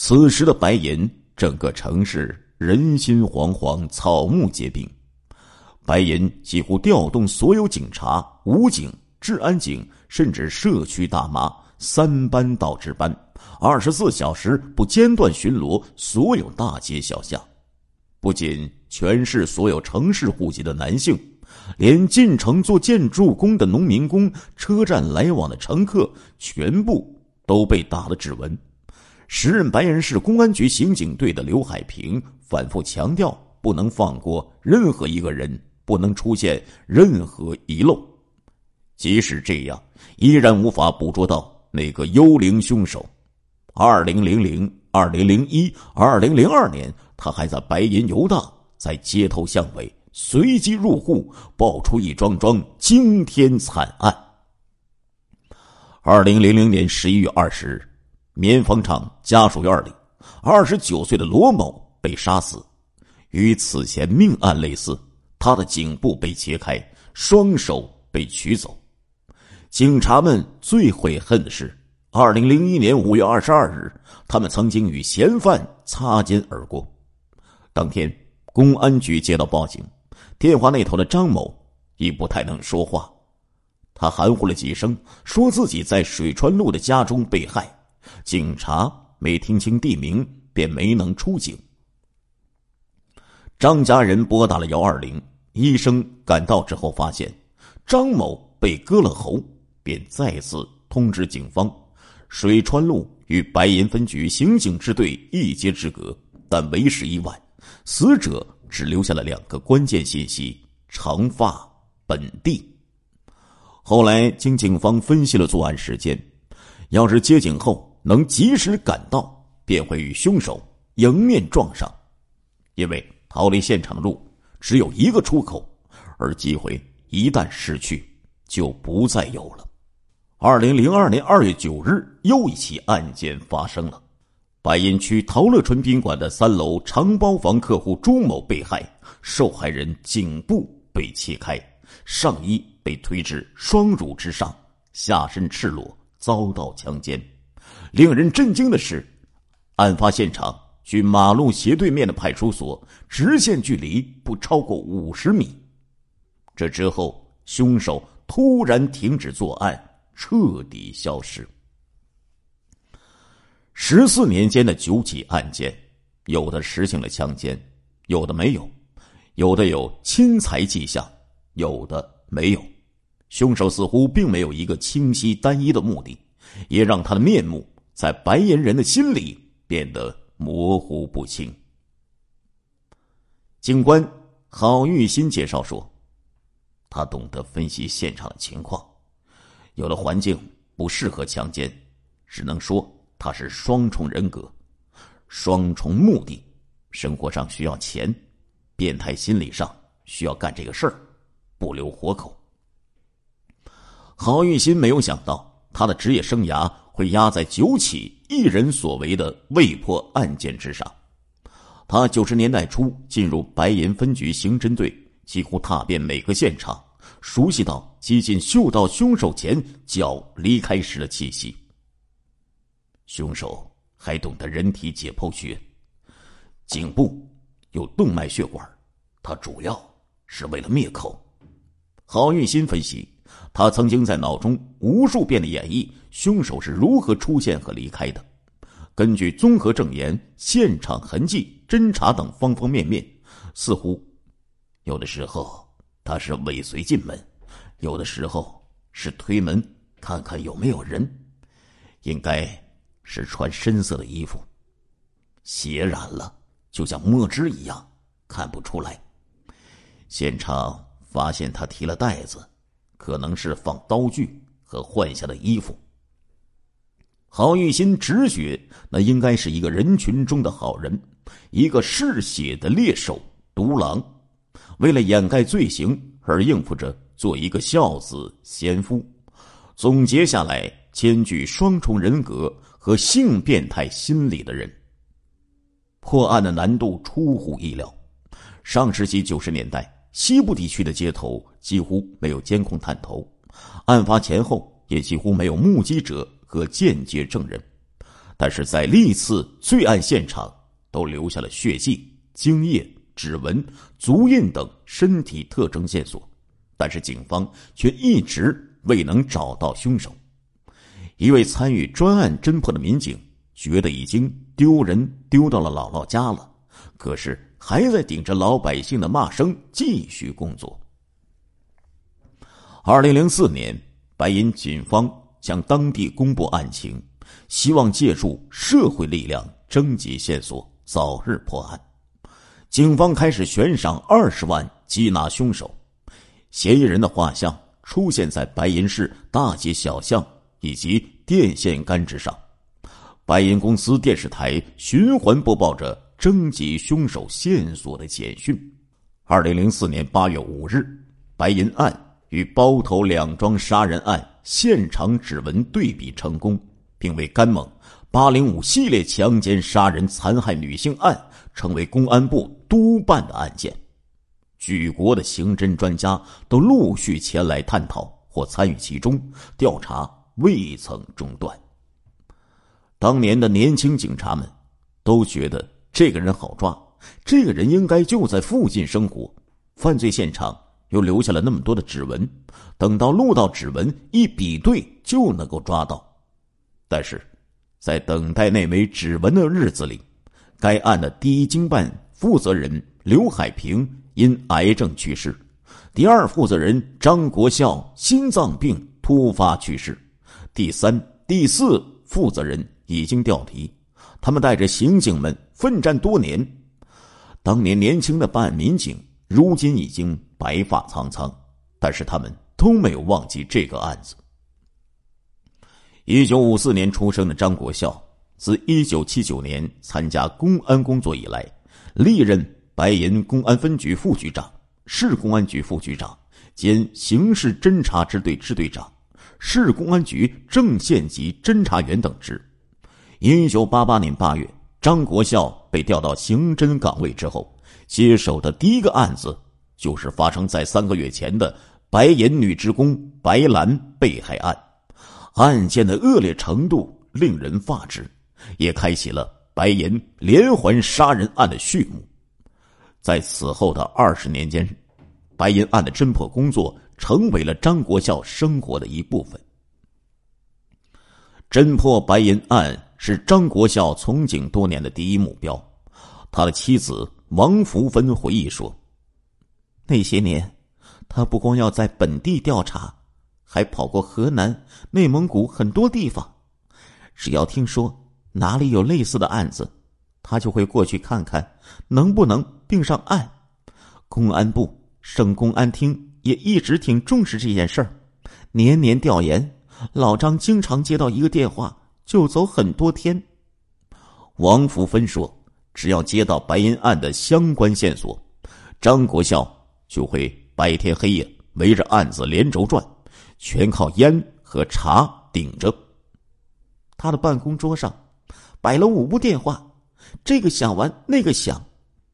此时的白银，整个城市人心惶惶，草木皆兵。白银几乎调动所有警察、武警、治安警，甚至社区大妈三班倒值班，二十四小时不间断巡逻所有大街小巷。不仅全市所有城市户籍的男性，连进城做建筑工的农民工、车站来往的乘客，全部都被打了指纹。时任白银市公安局刑警队的刘海平反复强调，不能放过任何一个人，不能出现任何遗漏。即使这样，依然无法捕捉到那个幽灵凶手。二零零零、二零零一、二零零二年，他还在白银游荡，在街头巷尾随机入户，爆出一桩桩惊天惨案。二零零零年十一月二十日。棉纺厂家属院里，二十九岁的罗某被杀死，与此前命案类似。他的颈部被切开，双手被取走。警察们最悔恨的是，二零零一年五月二十二日，他们曾经与嫌犯擦肩而过。当天，公安局接到报警，电话那头的张某已不太能说话，他含糊了几声，说自己在水川路的家中被害。警察没听清地名，便没能出警。张家人拨打了幺二零，医生赶到之后发现张某被割了喉，便再次通知警方。水川路与白银分局刑警支队一街之隔，但为时已晚，死者只留下了两个关键信息：长发、本地。后来经警方分析了作案时间，要是接警后。能及时赶到，便会与凶手迎面撞上，因为逃离现场的路只有一个出口，而机会一旦失去，就不再有了。二零零二年二月九日，又一起案件发生了：白银区陶乐春宾馆的三楼长包房客户朱某被害，受害人颈部被切开，上衣被推至双乳之上，下身赤裸，遭到强奸。令人震惊的是，案发现场距马路斜对面的派出所直线距离不超过五十米。这之后，凶手突然停止作案，彻底消失。十四年间的九起案件，有的实行了强奸，有的没有，有的有侵财迹象，有的没有。凶手似乎并没有一个清晰单一的目的，也让他的面目。在白银人的心里变得模糊不清。警官郝玉新介绍说：“他懂得分析现场的情况，有的环境不适合强奸，只能说他是双重人格、双重目的。生活上需要钱，变态心理上需要干这个事儿，不留活口。”郝玉新没有想到他的职业生涯。会压在九起一人所为的未破案件之上。他九十年代初进入白银分局刑侦队，几乎踏遍每个现场，熟悉到几近嗅到凶手前脚离开时的气息。凶手还懂得人体解剖学，颈部有动脉血管，他主要是为了灭口。郝运新分析。他曾经在脑中无数遍的演绎凶手是如何出现和离开的。根据综合证言、现场痕迹、侦查等方方面面，似乎有的时候他是尾随进门，有的时候是推门看看有没有人，应该是穿深色的衣服，血染了就像墨汁一样看不出来。现场发现他提了袋子。可能是放刀具和换下的衣服。郝玉新直觉，那应该是一个人群中的好人，一个嗜血的猎手独狼，为了掩盖罪行而应付着做一个孝子贤夫。总结下来，兼具双重人格和性变态心理的人。破案的难度出乎意料。上世纪九十年代。西部地区的街头几乎没有监控探头，案发前后也几乎没有目击者和间接证人。但是在历次罪案现场都留下了血迹、精液、指纹、足印等身体特征线索，但是警方却一直未能找到凶手。一位参与专案侦破的民警觉得已经丢人丢到了姥姥家了，可是还在顶着老百姓的骂声继续工作。二零零四年，白银警方向当地公布案情。希望借助社会力量征集线索，早日破案。警方开始悬赏二十万缉拿凶手，嫌疑人的画像出现在白银市大街小巷以及电线杆之上。白银公司电视台循环播报着征集凶手线索的简讯。二零零四年八月五日，白银案与包头两桩杀人案现场指纹对比成功。并为甘某八零五系列强奸杀人残害女性案成为公安部督办的案件，举国的刑侦专家都陆续前来探讨或参与其中，调查未曾中断。当年的年轻警察们都觉得这个人好抓，这个人应该就在附近生活，犯罪现场又留下了那么多的指纹，等到录到指纹一比对就能够抓到。但是，在等待那枚指纹的日子里，该案的第一经办负责人刘海平因癌症去世，第二负责人张国孝心脏病突发去世，第三、第四负责人已经调离，他们带着刑警们奋战多年。当年年轻的办案民警，如今已经白发苍苍，但是他们都没有忘记这个案子。一九五四年出生的张国孝，自一九七九年参加公安工作以来，历任白银公安分局副局长、市公安局副局长兼刑事侦查支队支队长、市公安局正县级侦查员等职。一九八八年八月，张国孝被调到刑侦岗位之后，接手的第一个案子就是发生在三个月前的白银女职工白兰被害案。案件的恶劣程度令人发指，也开启了白银连环杀人案的序幕。在此后的二十年间，白银案的侦破工作成为了张国孝生活的一部分。侦破白银案是张国孝从警多年的第一目标。他的妻子王福芬回忆说：“那些年，他不光要在本地调查。”还跑过河南、内蒙古很多地方，只要听说哪里有类似的案子，他就会过去看看能不能并上案。公安部、省公安厅也一直挺重视这件事儿，年年调研。老张经常接到一个电话就走很多天。王福芬说：“只要接到白银案的相关线索，张国孝就会白天黑夜围着案子连轴转。”全靠烟和茶顶着。他的办公桌上摆了五部电话，这个响完那个响，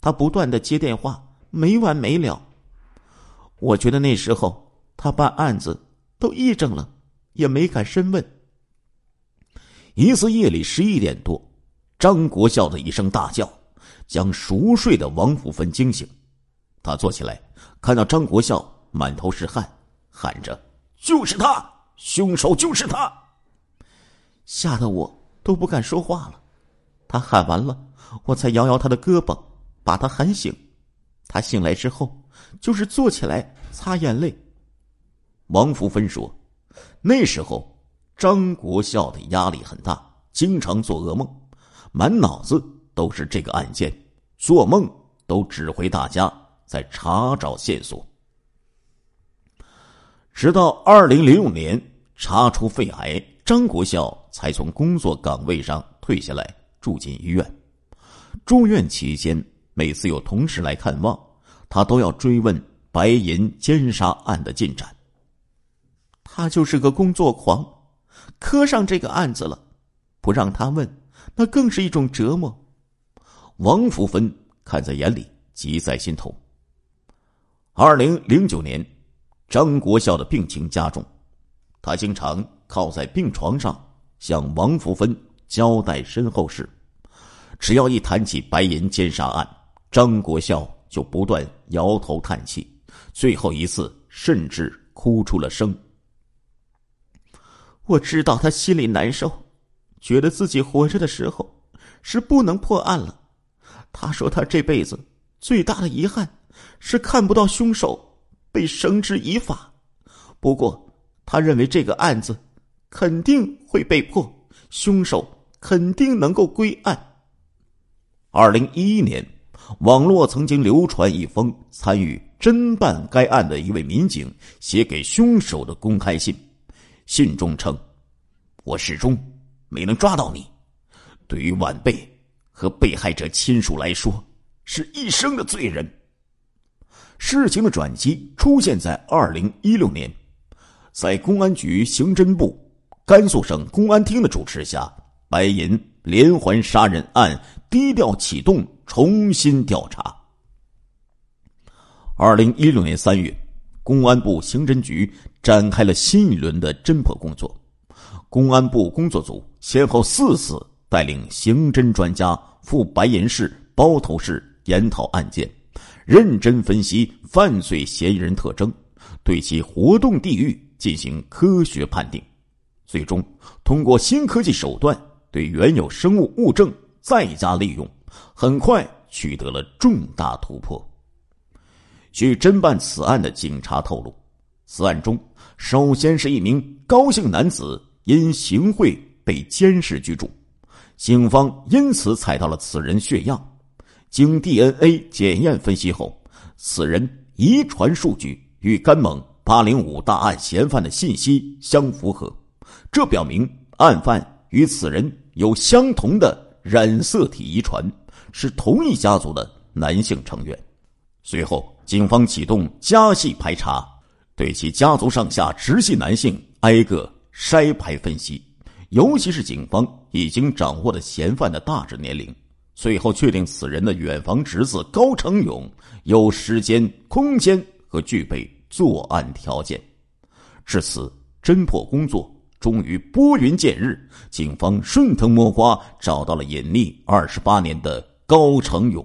他不断的接电话，没完没了。我觉得那时候他办案子都癔症了，也没敢深问。一次夜里十一点多，张国孝的一声大叫，将熟睡的王福芬惊醒。他坐起来，看到张国孝满头是汗，喊着。就是他，凶手就是他，吓得我都不敢说话了。他喊完了，我才摇摇他的胳膊，把他喊醒。他醒来之后，就是坐起来擦眼泪。王福芬说：“那时候张国孝的压力很大，经常做噩梦，满脑子都是这个案件，做梦都指挥大家在查找线索。”直到二零零五年查出肺癌，张国孝才从工作岗位上退下来，住进医院。住院期间，每次有同事来看望，他都要追问白银奸杀案的进展。他就是个工作狂，磕上这个案子了，不让他问，那更是一种折磨。王福芬看在眼里，急在心头。二零零九年。张国孝的病情加重，他经常靠在病床上向王福芬交代身后事。只要一谈起白银奸杀案，张国孝就不断摇头叹气，最后一次甚至哭出了声。我知道他心里难受，觉得自己活着的时候是不能破案了。他说他这辈子最大的遗憾是看不到凶手被绳之以法。不过，他认为这个案子肯定会被破，凶手肯定能够归案。二零一一年，网络曾经流传一封参与侦办该案的一位民警写给凶手的公开信。信中称：“我始终没能抓到你，对于晚辈和被害者亲属来说，是一生的罪人。”事情的转机出现在二零一六年，在公安局刑侦部、甘肃省公安厅的主持下，白银连环杀人案。低调启动重新调查。二零一六年三月，公安部刑侦局展开了新一轮的侦破工作。公安部工作组先后四次带领刑侦专家赴白银市、包头市研讨案件，认真分析犯罪嫌疑人特征，对其活动地域进行科学判定，最终通过新科技手段对原有生物物证。再加利用，很快取得了重大突破。据侦办此案的警察透露，此案中首先是一名高姓男子因行贿被监视居住，警方因此采到了此人血样，经 DNA 检验分析后，此人遗传数据与甘蒙八零五大案嫌犯的信息相符合，这表明案犯与此人有相同的。染色体遗传是同一家族的男性成员。随后，警方启动家系排查，对其家族上下直系男性挨个筛排分析，尤其是警方已经掌握了嫌犯的大致年龄。最后确定此人的远房侄子高成勇有时间、空间和具备作案条件。至此，侦破工作。终于拨云见日，警方顺藤摸瓜找到了隐匿二十八年的高成勇。